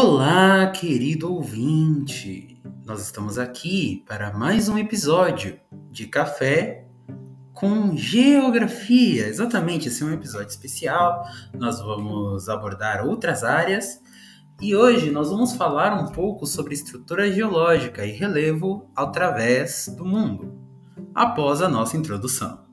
Olá, querido ouvinte! Nós estamos aqui para mais um episódio de Café com Geografia. Exatamente, esse é um episódio especial. Nós vamos abordar outras áreas e hoje nós vamos falar um pouco sobre estrutura geológica e relevo através do mundo, após a nossa introdução.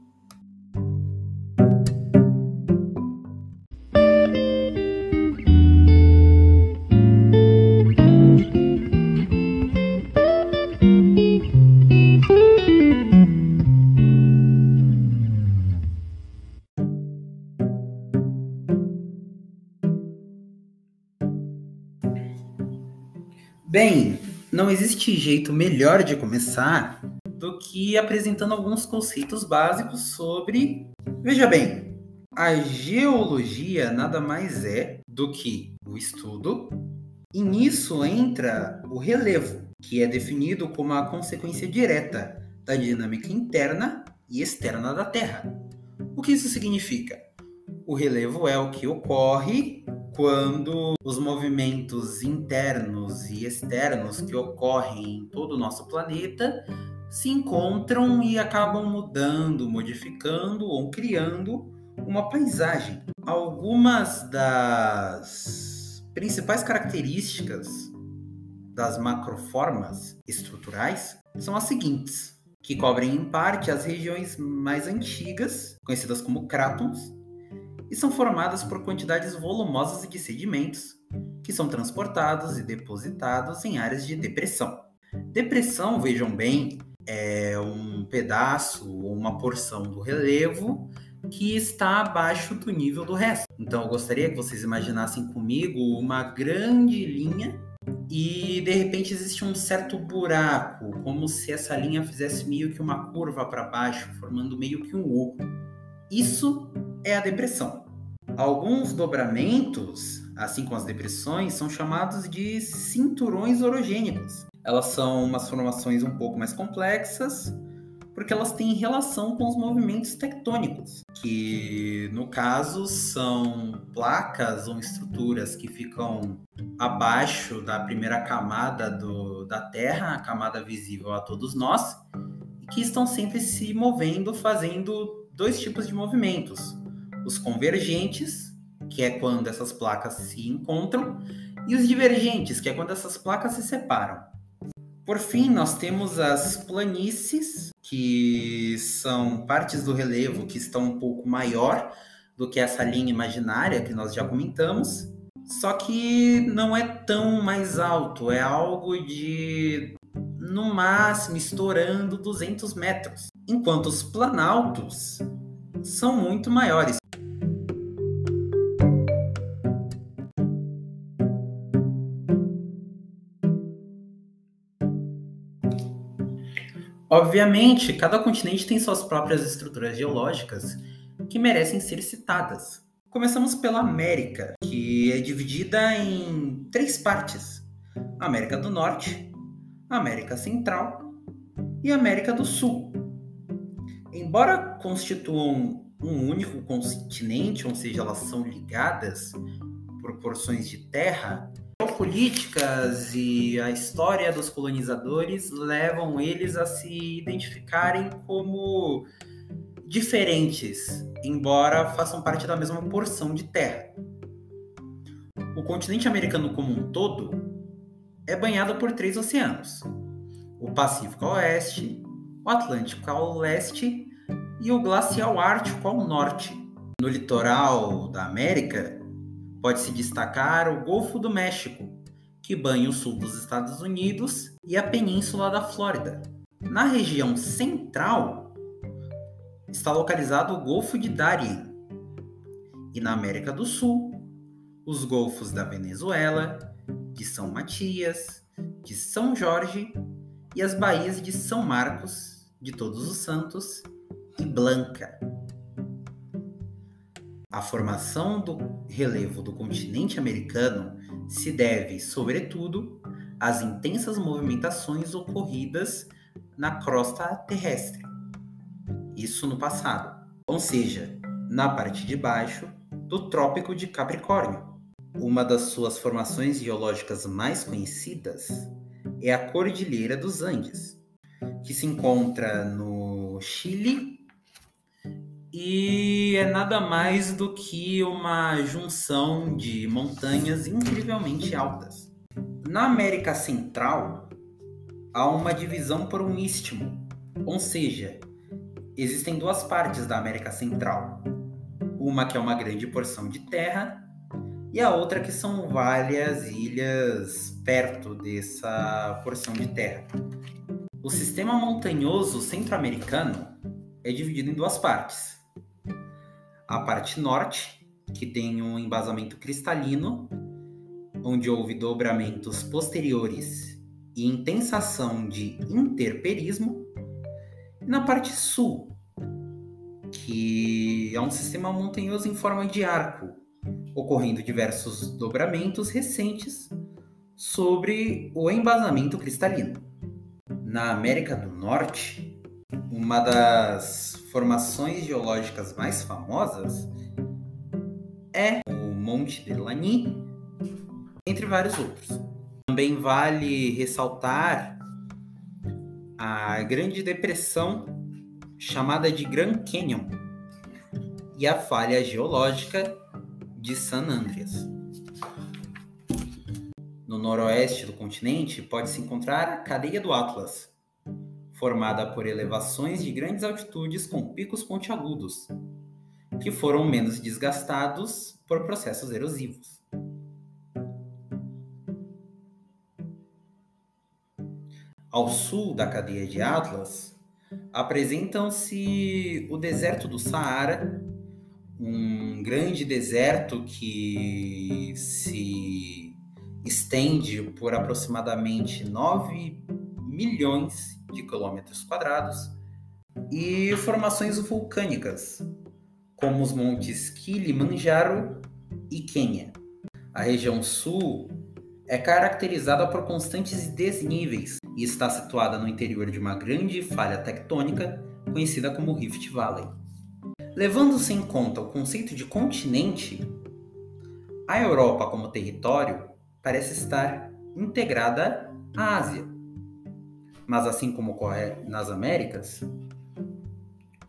Bem, não existe jeito melhor de começar do que apresentando alguns conceitos básicos sobre. Veja bem, a geologia nada mais é do que o estudo, e nisso entra o relevo, que é definido como a consequência direta da dinâmica interna e externa da Terra. O que isso significa? O relevo é o que ocorre quando os movimentos internos e externos que ocorrem em todo o nosso planeta se encontram e acabam mudando, modificando ou criando uma paisagem. Algumas das principais características das macroformas estruturais são as seguintes, que cobrem em parte as regiões mais antigas, conhecidas como crátons, e são formadas por quantidades volumosas de sedimentos que são transportados e depositados em áreas de depressão. Depressão, vejam bem, é um pedaço ou uma porção do relevo que está abaixo do nível do resto. Então eu gostaria que vocês imaginassem comigo uma grande linha e de repente existe um certo buraco, como se essa linha fizesse meio que uma curva para baixo, formando meio que um U. Isso é a depressão. Alguns dobramentos, assim como as depressões, são chamados de cinturões orogênicos. Elas são umas formações um pouco mais complexas, porque elas têm relação com os movimentos tectônicos, que no caso são placas ou estruturas que ficam abaixo da primeira camada do, da Terra, a camada visível a todos nós, e que estão sempre se movendo, fazendo dois tipos de movimentos os convergentes, que é quando essas placas se encontram, e os divergentes, que é quando essas placas se separam. Por fim, nós temos as planícies, que são partes do relevo que estão um pouco maior do que essa linha imaginária que nós já comentamos, só que não é tão mais alto, é algo de no máximo estourando 200 metros, enquanto os planaltos são muito maiores. Obviamente, cada continente tem suas próprias estruturas geológicas que merecem ser citadas. Começamos pela América, que é dividida em três partes: América do Norte, América Central e América do Sul. Embora constituam um único continente, ou seja, elas são ligadas por porções de terra, políticas e a história dos colonizadores levam eles a se identificarem como diferentes, embora façam parte da mesma porção de terra. O continente americano como um todo é banhado por três oceanos: o Pacífico ao oeste, o Atlântico ao leste e o Glacial Ártico ao norte. No litoral da América, pode-se destacar o Golfo do México, que banha o sul dos Estados Unidos e a península da Flórida. Na região central está localizado o Golfo de Darien. E na América do Sul, os golfos da Venezuela, de São Matias, de São Jorge e as baías de São Marcos, de Todos os Santos e Blanca. A formação do relevo do continente americano se deve, sobretudo, às intensas movimentações ocorridas na crosta terrestre. Isso no passado, ou seja, na parte de baixo do Trópico de Capricórnio. Uma das suas formações geológicas mais conhecidas é a Cordilheira dos Andes, que se encontra no Chile e é nada mais do que uma junção de montanhas incrivelmente altas. Na América Central, há uma divisão por um istmo, ou seja, existem duas partes da América Central. Uma que é uma grande porção de terra e a outra que são várias ilhas perto dessa porção de terra. O sistema montanhoso centro-americano é dividido em duas partes. A parte norte, que tem um embasamento cristalino, onde houve dobramentos posteriores e intensação de interperismo, e na parte sul, que é um sistema montanhoso em forma de arco, ocorrendo diversos dobramentos recentes sobre o embasamento cristalino. Na América do Norte, uma das formações geológicas mais famosas é o Monte de Lani, entre vários outros. Também vale ressaltar a Grande Depressão, chamada de Grand Canyon, e a falha geológica de San Andreas. No noroeste do continente pode-se encontrar a cadeia do Atlas, formada por elevações de grandes altitudes com picos pontiagudos, que foram menos desgastados por processos erosivos. Ao sul da cadeia de Atlas, apresentam-se o deserto do Saara um grande deserto que se estende por aproximadamente 9 milhões de quilômetros quadrados e formações vulcânicas, como os montes Kilimanjaro e Quênia. A região sul é caracterizada por constantes desníveis e está situada no interior de uma grande falha tectônica conhecida como Rift Valley. Levando-se em conta o conceito de continente, a Europa como território parece estar integrada à Ásia. Mas assim como ocorre nas Américas,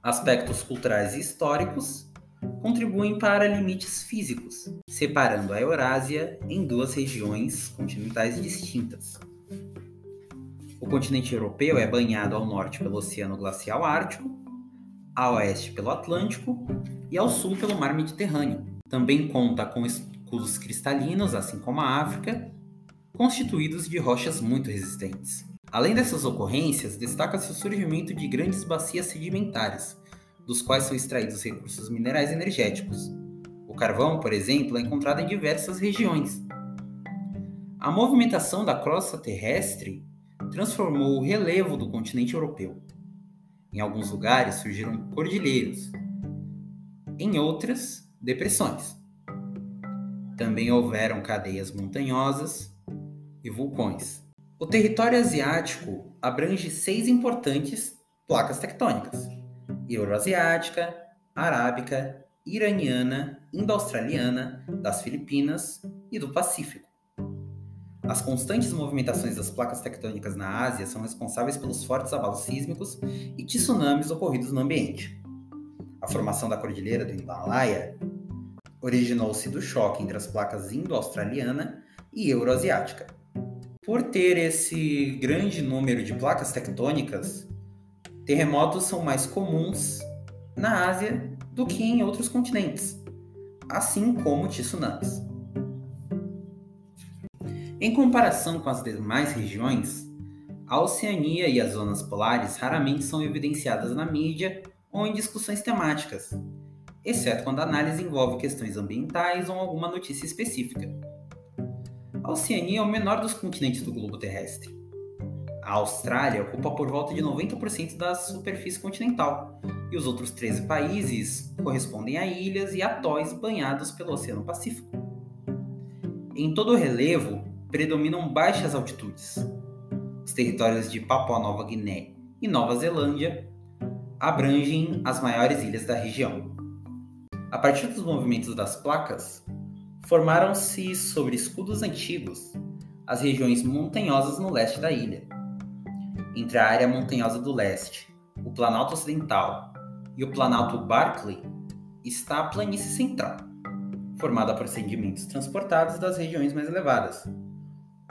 aspectos culturais e históricos contribuem para limites físicos, separando a Eurásia em duas regiões continentais distintas. O continente europeu é banhado ao norte pelo Oceano Glacial Ártico a oeste pelo Atlântico e ao sul pelo Mar Mediterrâneo. Também conta com escudos cristalinos, assim como a África, constituídos de rochas muito resistentes. Além dessas ocorrências, destaca-se o surgimento de grandes bacias sedimentares, dos quais são extraídos recursos minerais energéticos. O carvão, por exemplo, é encontrado em diversas regiões. A movimentação da crosta terrestre transformou o relevo do continente europeu. Em alguns lugares surgiram cordilheiros, em outras, depressões. Também houveram cadeias montanhosas e vulcões. O território asiático abrange seis importantes placas tectônicas: Euroasiática, Arábica, Iraniana, Indo-Australiana, das Filipinas e do Pacífico. As constantes movimentações das placas tectônicas na Ásia são responsáveis pelos fortes abalos sísmicos e tsunamis ocorridos no ambiente. A formação da cordilheira do Himalaia originou-se do choque entre as placas indo-australiana e euroasiática. Por ter esse grande número de placas tectônicas, terremotos são mais comuns na Ásia do que em outros continentes, assim como tsunamis. Em comparação com as demais regiões, a Oceania e as zonas polares raramente são evidenciadas na mídia ou em discussões temáticas, exceto quando a análise envolve questões ambientais ou alguma notícia específica. A Oceania é o menor dos continentes do globo terrestre. A Austrália ocupa por volta de 90% da superfície continental, e os outros 13 países correspondem a ilhas e atóis banhados pelo Oceano Pacífico. Em todo o relevo, predominam baixas altitudes. Os territórios de Papua Nova Guiné e Nova Zelândia abrangem as maiores ilhas da região. A partir dos movimentos das placas, formaram-se sobre escudos antigos as regiões montanhosas no leste da ilha. Entre a área montanhosa do leste, o Planalto Ocidental e o Planalto Barclay está a planície central, formada por sedimentos transportados das regiões mais elevadas.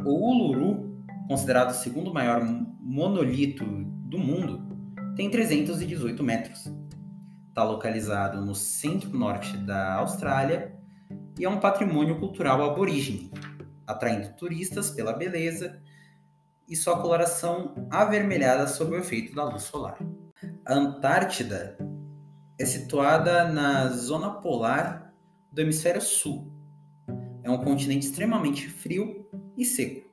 O Uluru, considerado o segundo maior monolito do mundo, tem 318 metros. Está localizado no centro-norte da Austrália e é um patrimônio cultural aborígene, atraindo turistas pela beleza e sua coloração avermelhada sob o efeito da luz solar. A Antártida é situada na zona polar do hemisfério sul. É um continente extremamente frio e seco.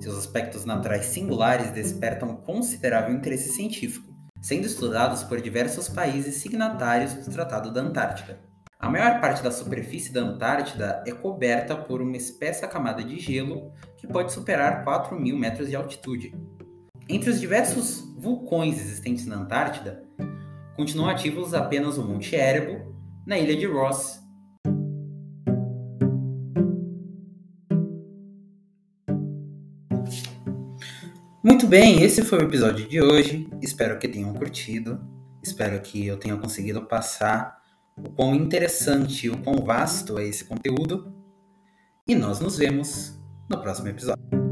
Seus aspectos naturais singulares despertam considerável interesse científico, sendo estudados por diversos países signatários do Tratado da Antártida. A maior parte da superfície da Antártida é coberta por uma espessa camada de gelo que pode superar 4 mil metros de altitude. Entre os diversos vulcões existentes na Antártida, continuam ativos apenas o Monte Erebo, na ilha de Ross. Muito bem, esse foi o episódio de hoje. Espero que tenham curtido. Espero que eu tenha conseguido passar o quão interessante e o quão vasto é esse conteúdo. E nós nos vemos no próximo episódio.